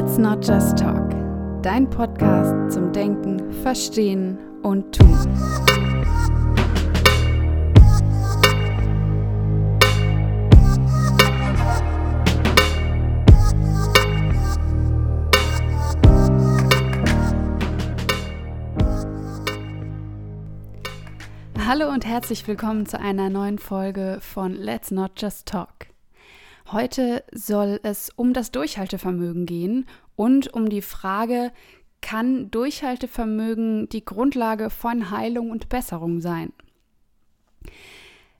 Let's Not Just Talk, dein Podcast zum Denken, Verstehen und Tun. Hallo und herzlich willkommen zu einer neuen Folge von Let's Not Just Talk. Heute soll es um das Durchhaltevermögen gehen und um die Frage, kann Durchhaltevermögen die Grundlage von Heilung und Besserung sein?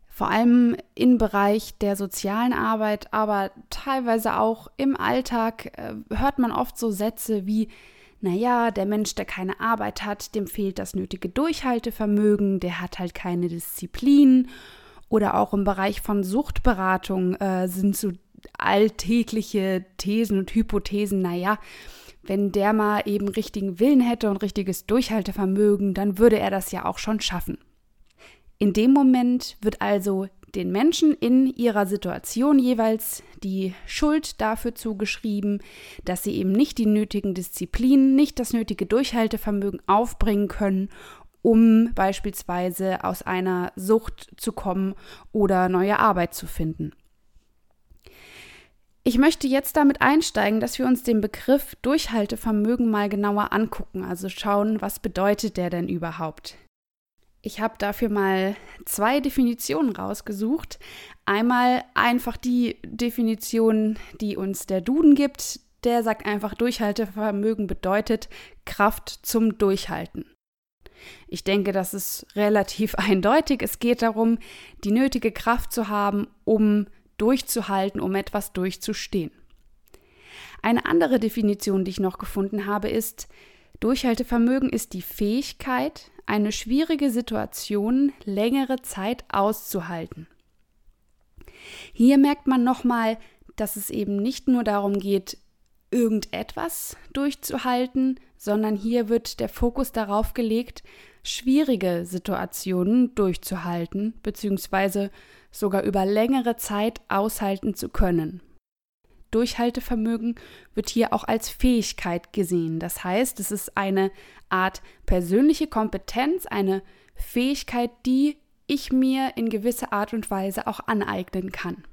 Vor allem im Bereich der sozialen Arbeit, aber teilweise auch im Alltag äh, hört man oft so Sätze wie, naja, der Mensch, der keine Arbeit hat, dem fehlt das nötige Durchhaltevermögen, der hat halt keine Disziplin oder auch im Bereich von Suchtberatung äh, sind so alltägliche Thesen und Hypothesen, naja, wenn der mal eben richtigen Willen hätte und richtiges Durchhaltevermögen, dann würde er das ja auch schon schaffen. In dem Moment wird also den Menschen in ihrer Situation jeweils die Schuld dafür zugeschrieben, dass sie eben nicht die nötigen Disziplinen, nicht das nötige Durchhaltevermögen aufbringen können, um beispielsweise aus einer Sucht zu kommen oder neue Arbeit zu finden. Ich möchte jetzt damit einsteigen, dass wir uns den Begriff Durchhaltevermögen mal genauer angucken, also schauen, was bedeutet der denn überhaupt? Ich habe dafür mal zwei Definitionen rausgesucht. Einmal einfach die Definition, die uns der Duden gibt. Der sagt einfach, Durchhaltevermögen bedeutet Kraft zum Durchhalten. Ich denke, das ist relativ eindeutig. Es geht darum, die nötige Kraft zu haben, um durchzuhalten, um etwas durchzustehen. Eine andere Definition, die ich noch gefunden habe, ist, Durchhaltevermögen ist die Fähigkeit, eine schwierige Situation längere Zeit auszuhalten. Hier merkt man nochmal, dass es eben nicht nur darum geht, irgendetwas durchzuhalten, sondern hier wird der Fokus darauf gelegt, schwierige Situationen durchzuhalten bzw. sogar über längere Zeit aushalten zu können. Durchhaltevermögen wird hier auch als Fähigkeit gesehen. Das heißt, es ist eine Art persönliche Kompetenz, eine Fähigkeit, die ich mir in gewisser Art und Weise auch aneignen kann.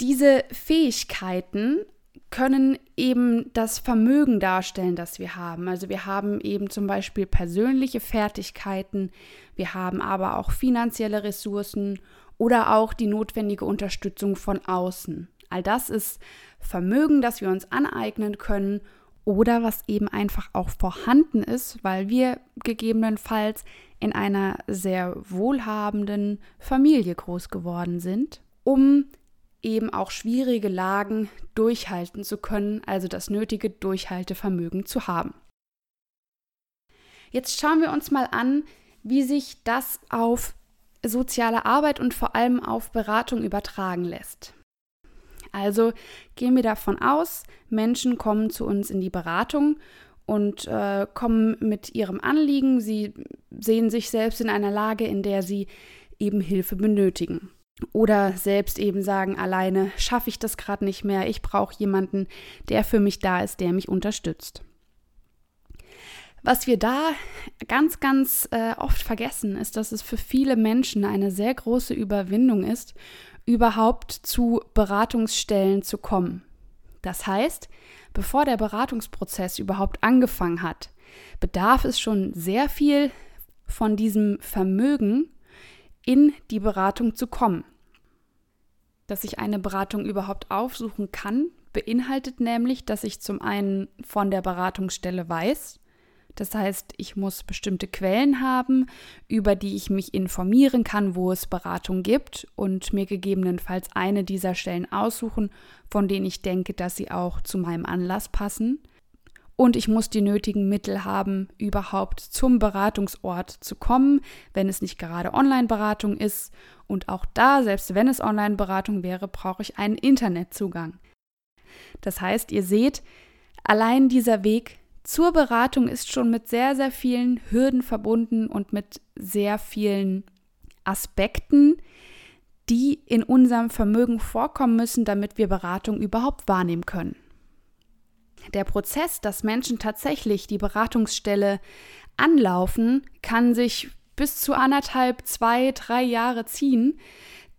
Diese Fähigkeiten können eben das Vermögen darstellen, das wir haben. Also wir haben eben zum Beispiel persönliche Fertigkeiten, wir haben aber auch finanzielle Ressourcen oder auch die notwendige Unterstützung von außen. All das ist Vermögen, das wir uns aneignen können oder was eben einfach auch vorhanden ist, weil wir gegebenenfalls in einer sehr wohlhabenden Familie groß geworden sind, um eben auch schwierige Lagen durchhalten zu können, also das nötige Durchhaltevermögen zu haben. Jetzt schauen wir uns mal an, wie sich das auf soziale Arbeit und vor allem auf Beratung übertragen lässt. Also gehen wir davon aus, Menschen kommen zu uns in die Beratung und äh, kommen mit ihrem Anliegen. Sie sehen sich selbst in einer Lage, in der sie eben Hilfe benötigen. Oder selbst eben sagen, alleine schaffe ich das gerade nicht mehr, ich brauche jemanden, der für mich da ist, der mich unterstützt. Was wir da ganz, ganz äh, oft vergessen, ist, dass es für viele Menschen eine sehr große Überwindung ist, überhaupt zu Beratungsstellen zu kommen. Das heißt, bevor der Beratungsprozess überhaupt angefangen hat, bedarf es schon sehr viel von diesem Vermögen, in die Beratung zu kommen. Dass ich eine Beratung überhaupt aufsuchen kann, beinhaltet nämlich, dass ich zum einen von der Beratungsstelle weiß, das heißt, ich muss bestimmte Quellen haben, über die ich mich informieren kann, wo es Beratung gibt und mir gegebenenfalls eine dieser Stellen aussuchen, von denen ich denke, dass sie auch zu meinem Anlass passen. Und ich muss die nötigen Mittel haben, überhaupt zum Beratungsort zu kommen, wenn es nicht gerade Online-Beratung ist. Und auch da, selbst wenn es Online-Beratung wäre, brauche ich einen Internetzugang. Das heißt, ihr seht, allein dieser Weg zur Beratung ist schon mit sehr, sehr vielen Hürden verbunden und mit sehr vielen Aspekten, die in unserem Vermögen vorkommen müssen, damit wir Beratung überhaupt wahrnehmen können. Der Prozess, dass Menschen tatsächlich die Beratungsstelle anlaufen, kann sich bis zu anderthalb, zwei, drei Jahre ziehen,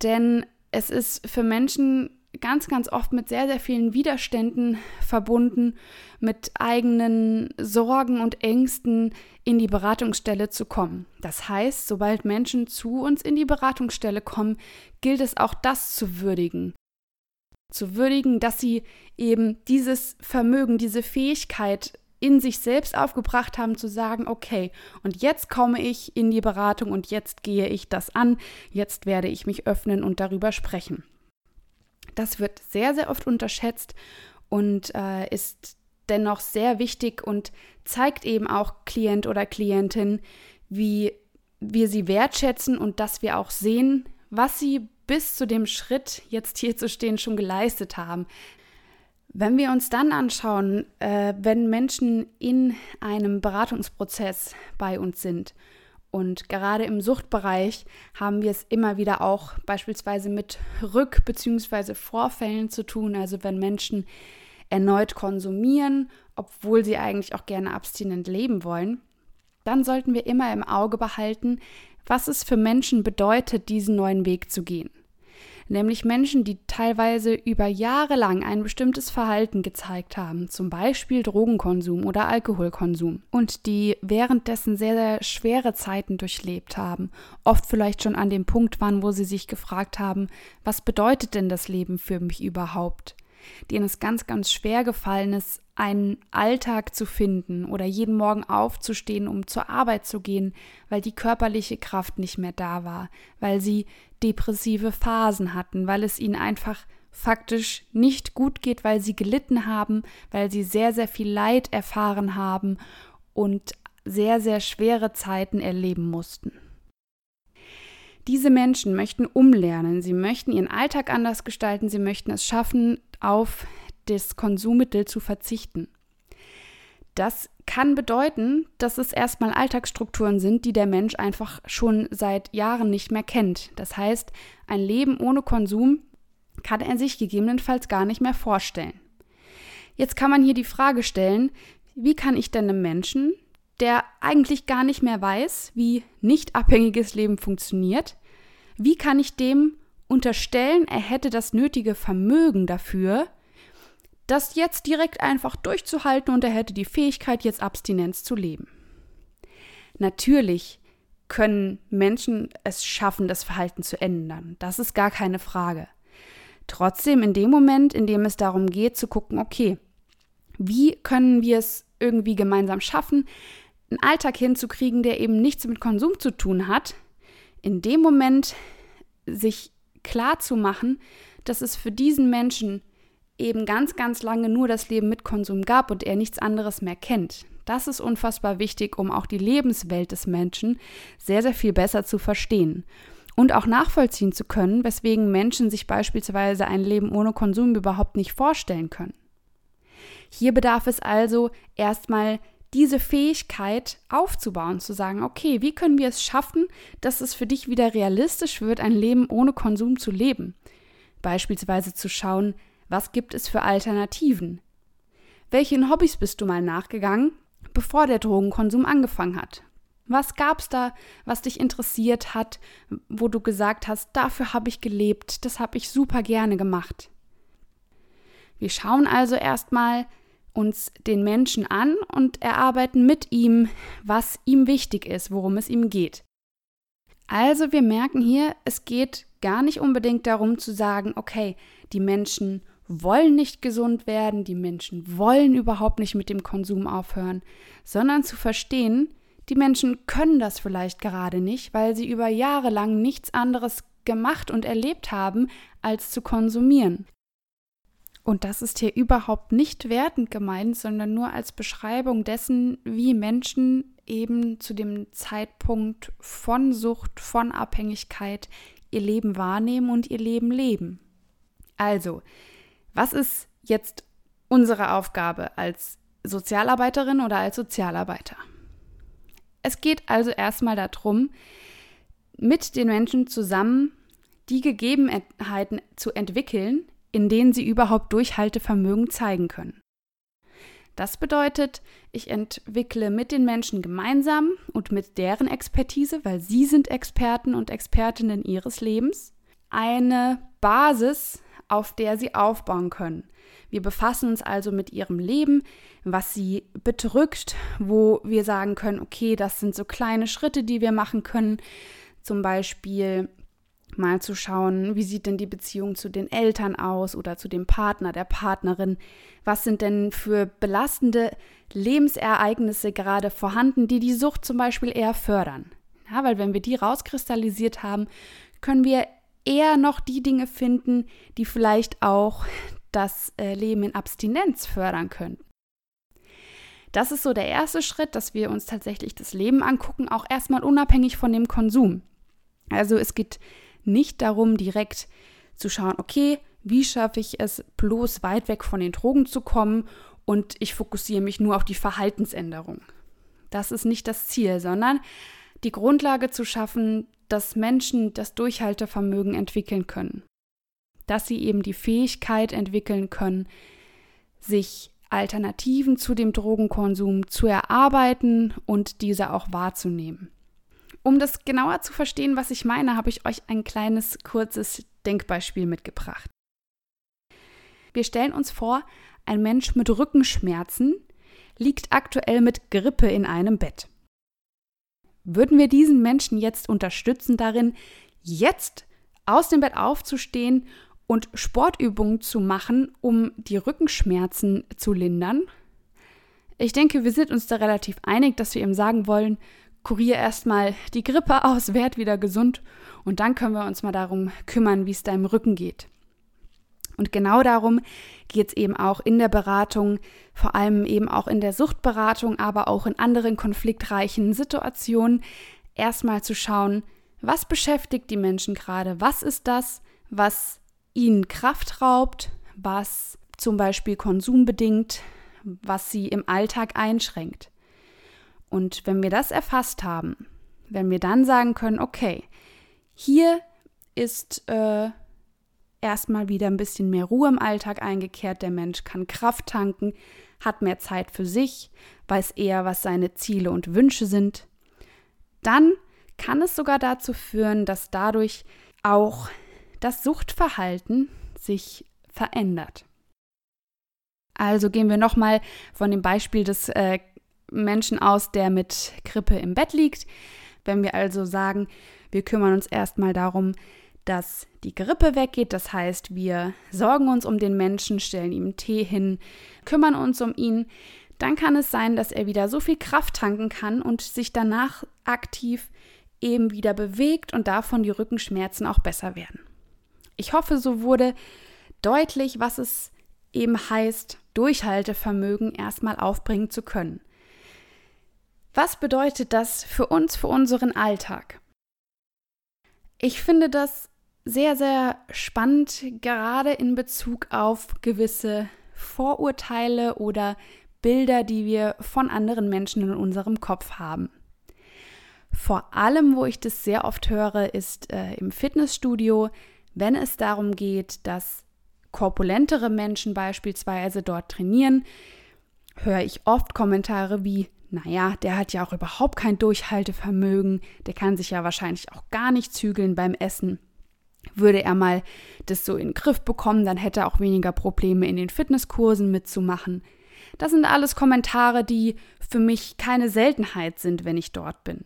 denn es ist für Menschen ganz, ganz oft mit sehr, sehr vielen Widerständen verbunden, mit eigenen Sorgen und Ängsten in die Beratungsstelle zu kommen. Das heißt, sobald Menschen zu uns in die Beratungsstelle kommen, gilt es auch das zu würdigen. Zu würdigen, dass sie eben dieses Vermögen, diese Fähigkeit in sich selbst aufgebracht haben, zu sagen, okay, und jetzt komme ich in die Beratung und jetzt gehe ich das an, jetzt werde ich mich öffnen und darüber sprechen. Das wird sehr, sehr oft unterschätzt und äh, ist dennoch sehr wichtig und zeigt eben auch Klient oder Klientin, wie wir sie wertschätzen und dass wir auch sehen, was sie bis zu dem Schritt, jetzt hier zu stehen, schon geleistet haben. Wenn wir uns dann anschauen, äh, wenn Menschen in einem Beratungsprozess bei uns sind und gerade im Suchtbereich haben wir es immer wieder auch beispielsweise mit Rück- bzw. Vorfällen zu tun, also wenn Menschen erneut konsumieren, obwohl sie eigentlich auch gerne abstinent leben wollen, dann sollten wir immer im Auge behalten, was es für Menschen bedeutet, diesen neuen Weg zu gehen nämlich Menschen, die teilweise über Jahre lang ein bestimmtes Verhalten gezeigt haben, zum Beispiel Drogenkonsum oder Alkoholkonsum, und die währenddessen sehr, sehr schwere Zeiten durchlebt haben, oft vielleicht schon an dem Punkt waren, wo sie sich gefragt haben, was bedeutet denn das Leben für mich überhaupt? denen es ganz, ganz schwer gefallen ist, einen Alltag zu finden oder jeden Morgen aufzustehen, um zur Arbeit zu gehen, weil die körperliche Kraft nicht mehr da war, weil sie depressive Phasen hatten, weil es ihnen einfach faktisch nicht gut geht, weil sie gelitten haben, weil sie sehr, sehr viel Leid erfahren haben und sehr, sehr schwere Zeiten erleben mussten. Diese Menschen möchten umlernen, sie möchten ihren Alltag anders gestalten, sie möchten es schaffen, auf das Konsummittel zu verzichten. Das kann bedeuten, dass es erstmal Alltagsstrukturen sind, die der Mensch einfach schon seit Jahren nicht mehr kennt. Das heißt, ein Leben ohne Konsum kann er sich gegebenenfalls gar nicht mehr vorstellen. Jetzt kann man hier die Frage stellen, wie kann ich denn einem Menschen, der eigentlich gar nicht mehr weiß, wie nicht abhängiges Leben funktioniert, wie kann ich dem unterstellen, er hätte das nötige Vermögen dafür, das jetzt direkt einfach durchzuhalten und er hätte die Fähigkeit, jetzt Abstinenz zu leben. Natürlich können Menschen es schaffen, das Verhalten zu ändern. Das ist gar keine Frage. Trotzdem, in dem Moment, in dem es darum geht, zu gucken, okay, wie können wir es irgendwie gemeinsam schaffen, einen Alltag hinzukriegen, der eben nichts mit Konsum zu tun hat, in dem Moment sich klar zu machen, dass es für diesen Menschen eben ganz, ganz lange nur das Leben mit Konsum gab und er nichts anderes mehr kennt. Das ist unfassbar wichtig, um auch die Lebenswelt des Menschen sehr, sehr viel besser zu verstehen und auch nachvollziehen zu können, weswegen Menschen sich beispielsweise ein Leben ohne Konsum überhaupt nicht vorstellen können. Hier bedarf es also erstmal diese Fähigkeit aufzubauen, zu sagen, okay, wie können wir es schaffen, dass es für dich wieder realistisch wird, ein Leben ohne Konsum zu leben? Beispielsweise zu schauen, was gibt es für Alternativen? Welchen Hobbys bist du mal nachgegangen, bevor der Drogenkonsum angefangen hat? Was gab es da, was dich interessiert hat, wo du gesagt hast, dafür habe ich gelebt, das habe ich super gerne gemacht? Wir schauen also erstmal, uns den Menschen an und erarbeiten mit ihm, was ihm wichtig ist, worum es ihm geht. Also wir merken hier, es geht gar nicht unbedingt darum zu sagen, okay, die Menschen wollen nicht gesund werden, die Menschen wollen überhaupt nicht mit dem Konsum aufhören, sondern zu verstehen, die Menschen können das vielleicht gerade nicht, weil sie über Jahre lang nichts anderes gemacht und erlebt haben, als zu konsumieren. Und das ist hier überhaupt nicht wertend gemeint, sondern nur als Beschreibung dessen, wie Menschen eben zu dem Zeitpunkt von Sucht, von Abhängigkeit ihr Leben wahrnehmen und ihr Leben leben. Also, was ist jetzt unsere Aufgabe als Sozialarbeiterin oder als Sozialarbeiter? Es geht also erstmal darum, mit den Menschen zusammen die Gegebenheiten zu entwickeln, in denen sie überhaupt Durchhaltevermögen zeigen können. Das bedeutet, ich entwickle mit den Menschen gemeinsam und mit deren Expertise, weil sie sind Experten und Expertinnen ihres Lebens, eine Basis, auf der sie aufbauen können. Wir befassen uns also mit ihrem Leben, was sie bedrückt, wo wir sagen können, okay, das sind so kleine Schritte, die wir machen können. Zum Beispiel mal zu schauen, wie sieht denn die Beziehung zu den Eltern aus oder zu dem Partner, der Partnerin? Was sind denn für belastende Lebensereignisse gerade vorhanden, die die Sucht zum Beispiel eher fördern? Ja, weil wenn wir die rauskristallisiert haben, können wir eher noch die Dinge finden, die vielleicht auch das äh, Leben in Abstinenz fördern können. Das ist so der erste Schritt, dass wir uns tatsächlich das Leben angucken, auch erstmal unabhängig von dem Konsum. Also es geht nicht darum, direkt zu schauen, okay, wie schaffe ich es, bloß weit weg von den Drogen zu kommen und ich fokussiere mich nur auf die Verhaltensänderung. Das ist nicht das Ziel, sondern die Grundlage zu schaffen, dass Menschen das Durchhaltevermögen entwickeln können. Dass sie eben die Fähigkeit entwickeln können, sich Alternativen zu dem Drogenkonsum zu erarbeiten und diese auch wahrzunehmen. Um das genauer zu verstehen, was ich meine, habe ich euch ein kleines, kurzes Denkbeispiel mitgebracht. Wir stellen uns vor, ein Mensch mit Rückenschmerzen liegt aktuell mit Grippe in einem Bett. Würden wir diesen Menschen jetzt unterstützen darin, jetzt aus dem Bett aufzustehen und Sportübungen zu machen, um die Rückenschmerzen zu lindern? Ich denke, wir sind uns da relativ einig, dass wir ihm sagen wollen, kurier erstmal die Grippe aus, werd wieder gesund und dann können wir uns mal darum kümmern, wie es deinem Rücken geht. Und genau darum geht es eben auch in der Beratung, vor allem eben auch in der Suchtberatung, aber auch in anderen konfliktreichen Situationen, erstmal zu schauen, was beschäftigt die Menschen gerade, was ist das, was ihnen Kraft raubt, was zum Beispiel konsumbedingt, was sie im Alltag einschränkt. Und wenn wir das erfasst haben, wenn wir dann sagen können, okay, hier ist äh, erstmal wieder ein bisschen mehr Ruhe im Alltag eingekehrt, der Mensch kann Kraft tanken, hat mehr Zeit für sich, weiß eher, was seine Ziele und Wünsche sind, dann kann es sogar dazu führen, dass dadurch auch das Suchtverhalten sich verändert. Also gehen wir nochmal von dem Beispiel des äh, Menschen aus, der mit Grippe im Bett liegt. Wenn wir also sagen, wir kümmern uns erstmal darum, dass die Grippe weggeht, das heißt, wir sorgen uns um den Menschen, stellen ihm Tee hin, kümmern uns um ihn, dann kann es sein, dass er wieder so viel Kraft tanken kann und sich danach aktiv eben wieder bewegt und davon die Rückenschmerzen auch besser werden. Ich hoffe, so wurde deutlich, was es eben heißt, Durchhaltevermögen erstmal aufbringen zu können. Was bedeutet das für uns, für unseren Alltag? Ich finde das sehr, sehr spannend, gerade in Bezug auf gewisse Vorurteile oder Bilder, die wir von anderen Menschen in unserem Kopf haben. Vor allem, wo ich das sehr oft höre, ist äh, im Fitnessstudio, wenn es darum geht, dass korpulentere Menschen beispielsweise dort trainieren, höre ich oft Kommentare wie, naja, der hat ja auch überhaupt kein Durchhaltevermögen, der kann sich ja wahrscheinlich auch gar nicht zügeln beim Essen. Würde er mal das so in den Griff bekommen, dann hätte er auch weniger Probleme in den Fitnesskursen mitzumachen. Das sind alles Kommentare, die für mich keine Seltenheit sind, wenn ich dort bin.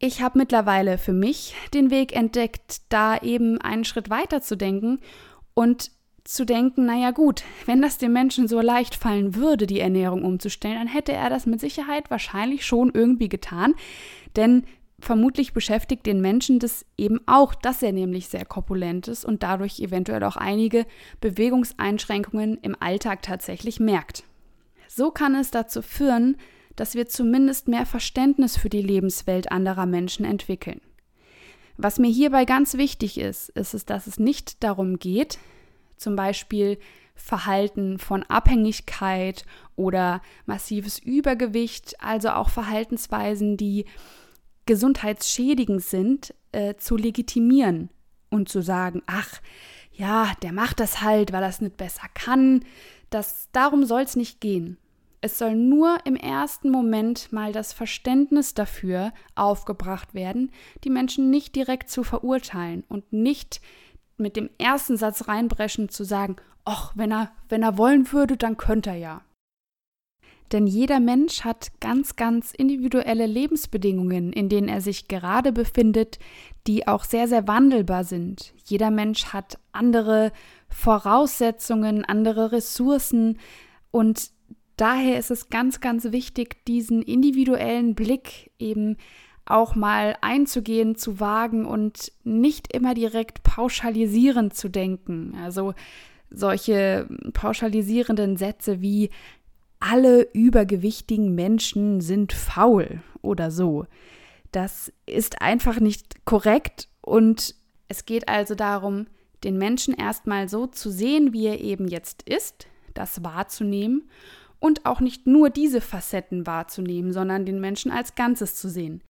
Ich habe mittlerweile für mich den Weg entdeckt, da eben einen Schritt weiter zu denken und zu denken, naja gut, wenn das dem Menschen so leicht fallen würde, die Ernährung umzustellen, dann hätte er das mit Sicherheit wahrscheinlich schon irgendwie getan. Denn vermutlich beschäftigt den Menschen das eben auch, dass er nämlich sehr korpulent ist und dadurch eventuell auch einige Bewegungseinschränkungen im Alltag tatsächlich merkt. So kann es dazu führen, dass wir zumindest mehr Verständnis für die Lebenswelt anderer Menschen entwickeln. Was mir hierbei ganz wichtig ist, ist es, dass es nicht darum geht, zum Beispiel Verhalten von Abhängigkeit oder massives Übergewicht, also auch Verhaltensweisen, die gesundheitsschädigend sind, äh, zu legitimieren und zu sagen, ach, ja, der macht das halt, weil er es nicht besser kann. Das, darum soll es nicht gehen. Es soll nur im ersten Moment mal das Verständnis dafür aufgebracht werden, die Menschen nicht direkt zu verurteilen und nicht mit dem ersten Satz reinbrechen zu sagen, ach, wenn er, wenn er wollen würde, dann könnte er ja. Denn jeder Mensch hat ganz, ganz individuelle Lebensbedingungen, in denen er sich gerade befindet, die auch sehr, sehr wandelbar sind. Jeder Mensch hat andere Voraussetzungen, andere Ressourcen und daher ist es ganz, ganz wichtig, diesen individuellen Blick eben auch mal einzugehen, zu wagen und nicht immer direkt pauschalisierend zu denken. Also solche pauschalisierenden Sätze wie alle übergewichtigen Menschen sind faul oder so. Das ist einfach nicht korrekt und es geht also darum, den Menschen erstmal so zu sehen, wie er eben jetzt ist, das wahrzunehmen und auch nicht nur diese Facetten wahrzunehmen, sondern den Menschen als Ganzes zu sehen.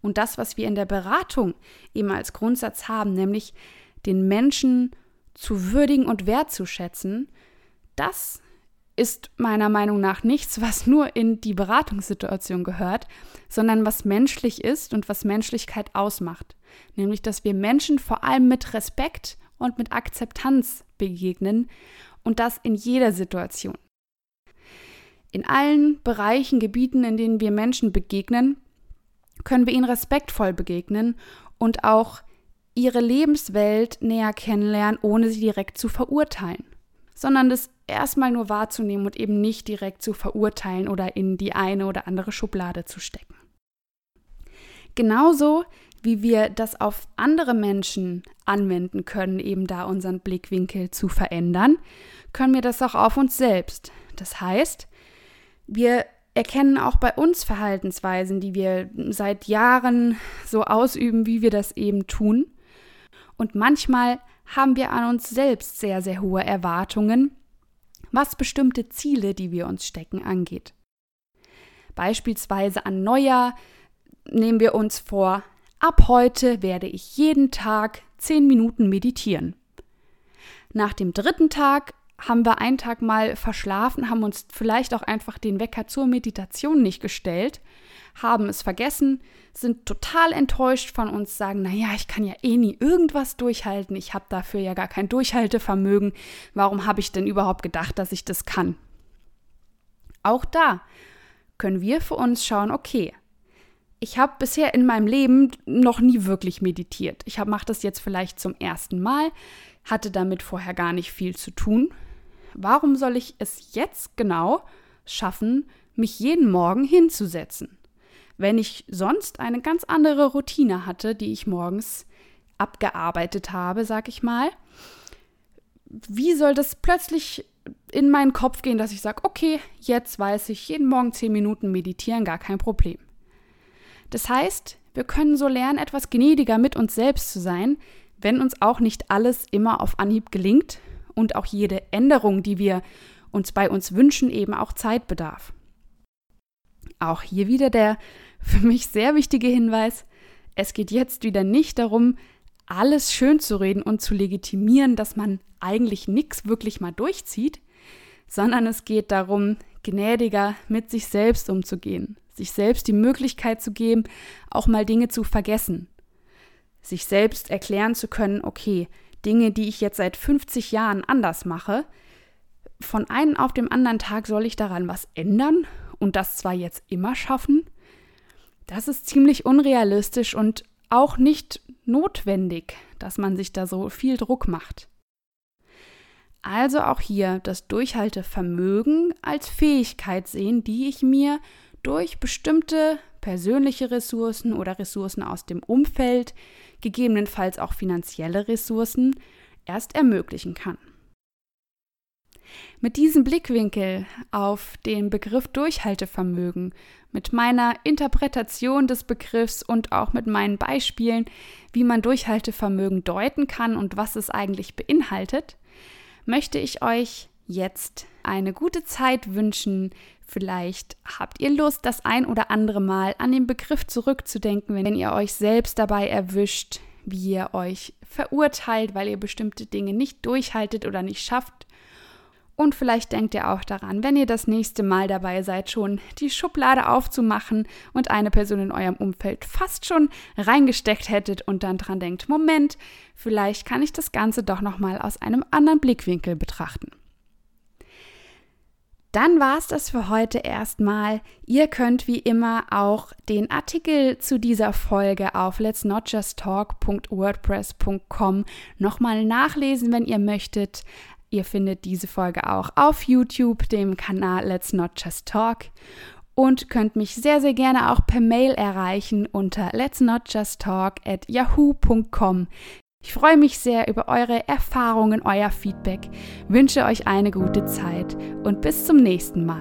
Und das, was wir in der Beratung eben als Grundsatz haben, nämlich den Menschen zu würdigen und wertzuschätzen, das ist meiner Meinung nach nichts, was nur in die Beratungssituation gehört, sondern was menschlich ist und was Menschlichkeit ausmacht. Nämlich, dass wir Menschen vor allem mit Respekt und mit Akzeptanz begegnen und das in jeder Situation. In allen Bereichen, Gebieten, in denen wir Menschen begegnen, können wir ihnen respektvoll begegnen und auch ihre Lebenswelt näher kennenlernen, ohne sie direkt zu verurteilen, sondern das erstmal nur wahrzunehmen und eben nicht direkt zu verurteilen oder in die eine oder andere Schublade zu stecken. Genauso wie wir das auf andere Menschen anwenden können, eben da unseren Blickwinkel zu verändern, können wir das auch auf uns selbst. Das heißt, wir erkennen auch bei uns Verhaltensweisen, die wir seit Jahren so ausüben, wie wir das eben tun. Und manchmal haben wir an uns selbst sehr, sehr hohe Erwartungen, was bestimmte Ziele, die wir uns stecken, angeht. Beispielsweise an Neujahr nehmen wir uns vor, ab heute werde ich jeden Tag zehn Minuten meditieren. Nach dem dritten Tag haben wir einen Tag mal verschlafen, haben uns vielleicht auch einfach den Wecker zur Meditation nicht gestellt, haben es vergessen, sind total enttäuscht von uns, sagen, naja, ich kann ja eh nie irgendwas durchhalten, ich habe dafür ja gar kein Durchhaltevermögen, warum habe ich denn überhaupt gedacht, dass ich das kann? Auch da können wir für uns schauen, okay, ich habe bisher in meinem Leben noch nie wirklich meditiert. Ich mache das jetzt vielleicht zum ersten Mal, hatte damit vorher gar nicht viel zu tun. Warum soll ich es jetzt genau schaffen, mich jeden Morgen hinzusetzen? Wenn ich sonst eine ganz andere Routine hatte, die ich morgens abgearbeitet habe, sag ich mal, wie soll das plötzlich in meinen Kopf gehen, dass ich sage, okay, jetzt weiß ich, jeden Morgen zehn Minuten meditieren, gar kein Problem. Das heißt, wir können so lernen, etwas gnädiger mit uns selbst zu sein, wenn uns auch nicht alles immer auf Anhieb gelingt und auch jede Änderung, die wir uns bei uns wünschen, eben auch Zeit bedarf. Auch hier wieder der für mich sehr wichtige Hinweis, es geht jetzt wieder nicht darum, alles schön zu reden und zu legitimieren, dass man eigentlich nichts wirklich mal durchzieht, sondern es geht darum, gnädiger mit sich selbst umzugehen, sich selbst die Möglichkeit zu geben, auch mal Dinge zu vergessen, sich selbst erklären zu können, okay, Dinge, die ich jetzt seit 50 Jahren anders mache, von einem auf dem anderen Tag soll ich daran was ändern und das zwar jetzt immer schaffen, das ist ziemlich unrealistisch und auch nicht notwendig, dass man sich da so viel Druck macht. Also auch hier das Durchhaltevermögen als Fähigkeit sehen, die ich mir durch bestimmte persönliche Ressourcen oder Ressourcen aus dem Umfeld, gegebenenfalls auch finanzielle Ressourcen, erst ermöglichen kann. Mit diesem Blickwinkel auf den Begriff Durchhaltevermögen, mit meiner Interpretation des Begriffs und auch mit meinen Beispielen, wie man Durchhaltevermögen deuten kann und was es eigentlich beinhaltet, möchte ich euch jetzt eine gute Zeit wünschen. Vielleicht habt ihr Lust, das ein oder andere Mal an den Begriff zurückzudenken, wenn ihr euch selbst dabei erwischt, wie ihr euch verurteilt, weil ihr bestimmte Dinge nicht durchhaltet oder nicht schafft. Und vielleicht denkt ihr auch daran, wenn ihr das nächste Mal dabei seid, schon die Schublade aufzumachen und eine Person in eurem Umfeld fast schon reingesteckt hättet und dann dran denkt, Moment, vielleicht kann ich das Ganze doch nochmal aus einem anderen Blickwinkel betrachten. Dann war es das für heute erstmal. Ihr könnt wie immer auch den Artikel zu dieser Folge auf letsnotjusttalk.wordpress.com nochmal nachlesen, wenn ihr möchtet. Ihr findet diese Folge auch auf YouTube, dem Kanal Let's Not Just Talk und könnt mich sehr, sehr gerne auch per Mail erreichen unter let's not just talk at yahoo.com. Ich freue mich sehr über eure Erfahrungen, euer Feedback, wünsche euch eine gute Zeit und bis zum nächsten Mal.